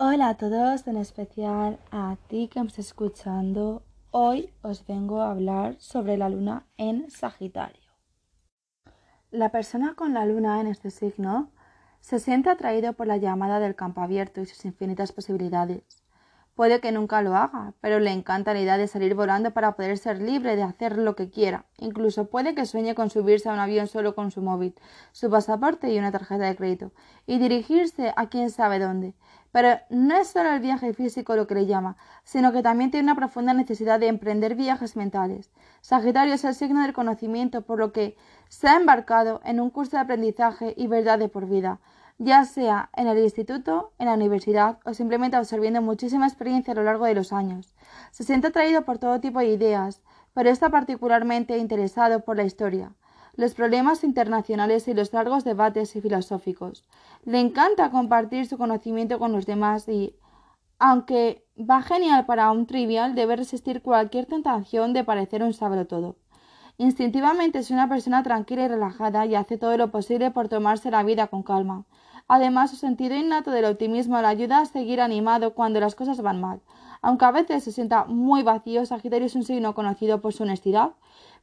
Hola a todos, en especial a ti que me estás escuchando. Hoy os vengo a hablar sobre la luna en Sagitario. La persona con la luna en este signo se siente atraído por la llamada del campo abierto y sus infinitas posibilidades. Puede que nunca lo haga, pero le encanta la idea de salir volando para poder ser libre de hacer lo que quiera. Incluso puede que sueñe con subirse a un avión solo con su móvil, su pasaporte y una tarjeta de crédito, y dirigirse a quién sabe dónde. Pero no es solo el viaje físico lo que le llama, sino que también tiene una profunda necesidad de emprender viajes mentales. Sagitario es el signo del conocimiento, por lo que se ha embarcado en un curso de aprendizaje y verdad de por vida ya sea en el instituto, en la universidad o simplemente absorbiendo muchísima experiencia a lo largo de los años. Se siente atraído por todo tipo de ideas, pero está particularmente interesado por la historia, los problemas internacionales y los largos debates y filosóficos. Le encanta compartir su conocimiento con los demás y, aunque va genial para un trivial, debe resistir cualquier tentación de parecer un todo. Instintivamente es una persona tranquila y relajada y hace todo lo posible por tomarse la vida con calma. Además, su sentido innato del optimismo le ayuda a seguir animado cuando las cosas van mal. Aunque a veces se sienta muy vacío, Sagitario es un signo conocido por su honestidad,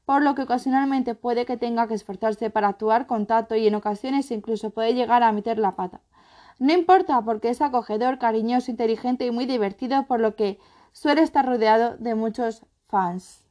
por lo que ocasionalmente puede que tenga que esforzarse para actuar con tacto y en ocasiones incluso puede llegar a meter la pata. No importa porque es acogedor, cariñoso, inteligente y muy divertido, por lo que suele estar rodeado de muchos fans.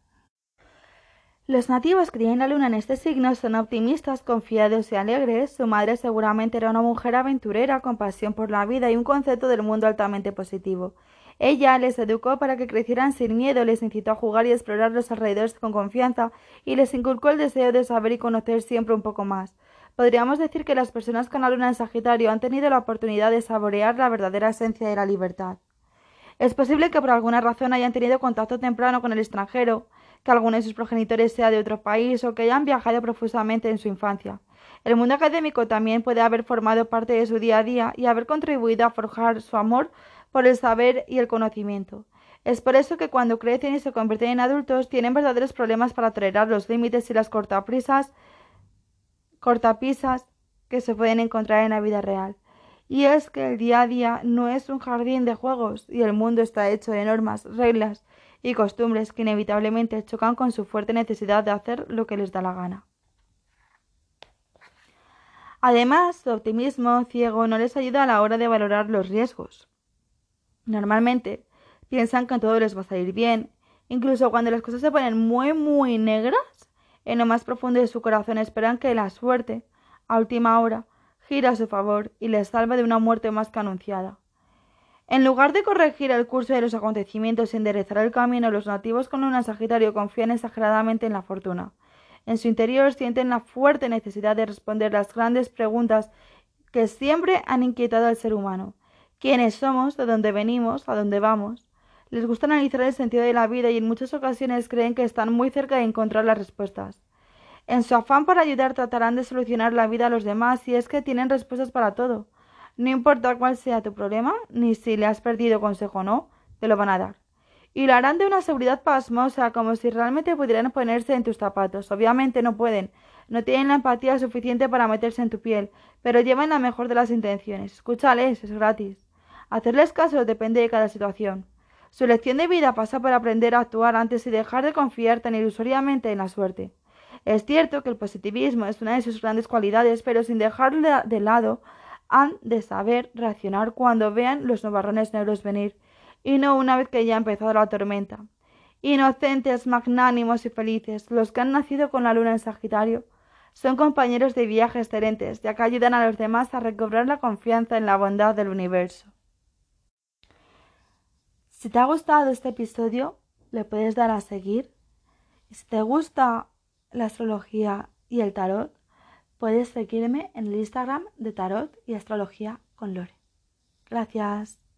Los nativos que tienen la luna en este signo son optimistas, confiados y alegres. Su madre seguramente era una mujer aventurera, con pasión por la vida y un concepto del mundo altamente positivo. Ella les educó para que crecieran sin miedo, les incitó a jugar y explorar los alrededores con confianza y les inculcó el deseo de saber y conocer siempre un poco más. Podríamos decir que las personas con la luna en Sagitario han tenido la oportunidad de saborear la verdadera esencia de la libertad. Es posible que por alguna razón hayan tenido contacto temprano con el extranjero, que alguno de sus progenitores sea de otro país o que hayan viajado profusamente en su infancia. El mundo académico también puede haber formado parte de su día a día y haber contribuido a forjar su amor por el saber y el conocimiento. Es por eso que cuando crecen y se convierten en adultos tienen verdaderos problemas para tolerar los límites y las cortapisas que se pueden encontrar en la vida real. Y es que el día a día no es un jardín de juegos y el mundo está hecho de normas, reglas y costumbres que inevitablemente chocan con su fuerte necesidad de hacer lo que les da la gana. Además, su optimismo ciego no les ayuda a la hora de valorar los riesgos. Normalmente piensan que todo les va a salir bien, incluso cuando las cosas se ponen muy muy negras, en lo más profundo de su corazón esperan que la suerte, a última hora, gira a su favor y les salve de una muerte más que anunciada. En lugar de corregir el curso de los acontecimientos y enderezar el camino, los nativos con luna Sagitario confían exageradamente en la fortuna. En su interior sienten la fuerte necesidad de responder las grandes preguntas que siempre han inquietado al ser humano. ¿Quiénes somos? ¿De dónde venimos? ¿A dónde vamos? Les gusta analizar el sentido de la vida y en muchas ocasiones creen que están muy cerca de encontrar las respuestas. En su afán para ayudar tratarán de solucionar la vida a los demás y es que tienen respuestas para todo. No importa cuál sea tu problema, ni si le has perdido consejo o no, te lo van a dar. Y lo harán de una seguridad pasmosa, como si realmente pudieran ponerse en tus zapatos. Obviamente no pueden, no tienen la empatía suficiente para meterse en tu piel, pero llevan la mejor de las intenciones. Escúchales, es gratis. Hacerles caso depende de cada situación. Su lección de vida pasa por aprender a actuar antes y dejar de confiar tan ilusoriamente en la suerte. Es cierto que el positivismo es una de sus grandes cualidades, pero sin dejarlo de lado, han de saber reaccionar cuando vean los nubarrones negros venir, y no una vez que ya ha empezado la tormenta. Inocentes, magnánimos y felices, los que han nacido con la luna en Sagitario, son compañeros de viaje excelentes, ya que ayudan a los demás a recobrar la confianza en la bondad del universo. Si te ha gustado este episodio, le puedes dar a seguir. Y si te gusta la astrología y el tarot, Puedes seguirme en el Instagram de Tarot y Astrología con Lore. Gracias.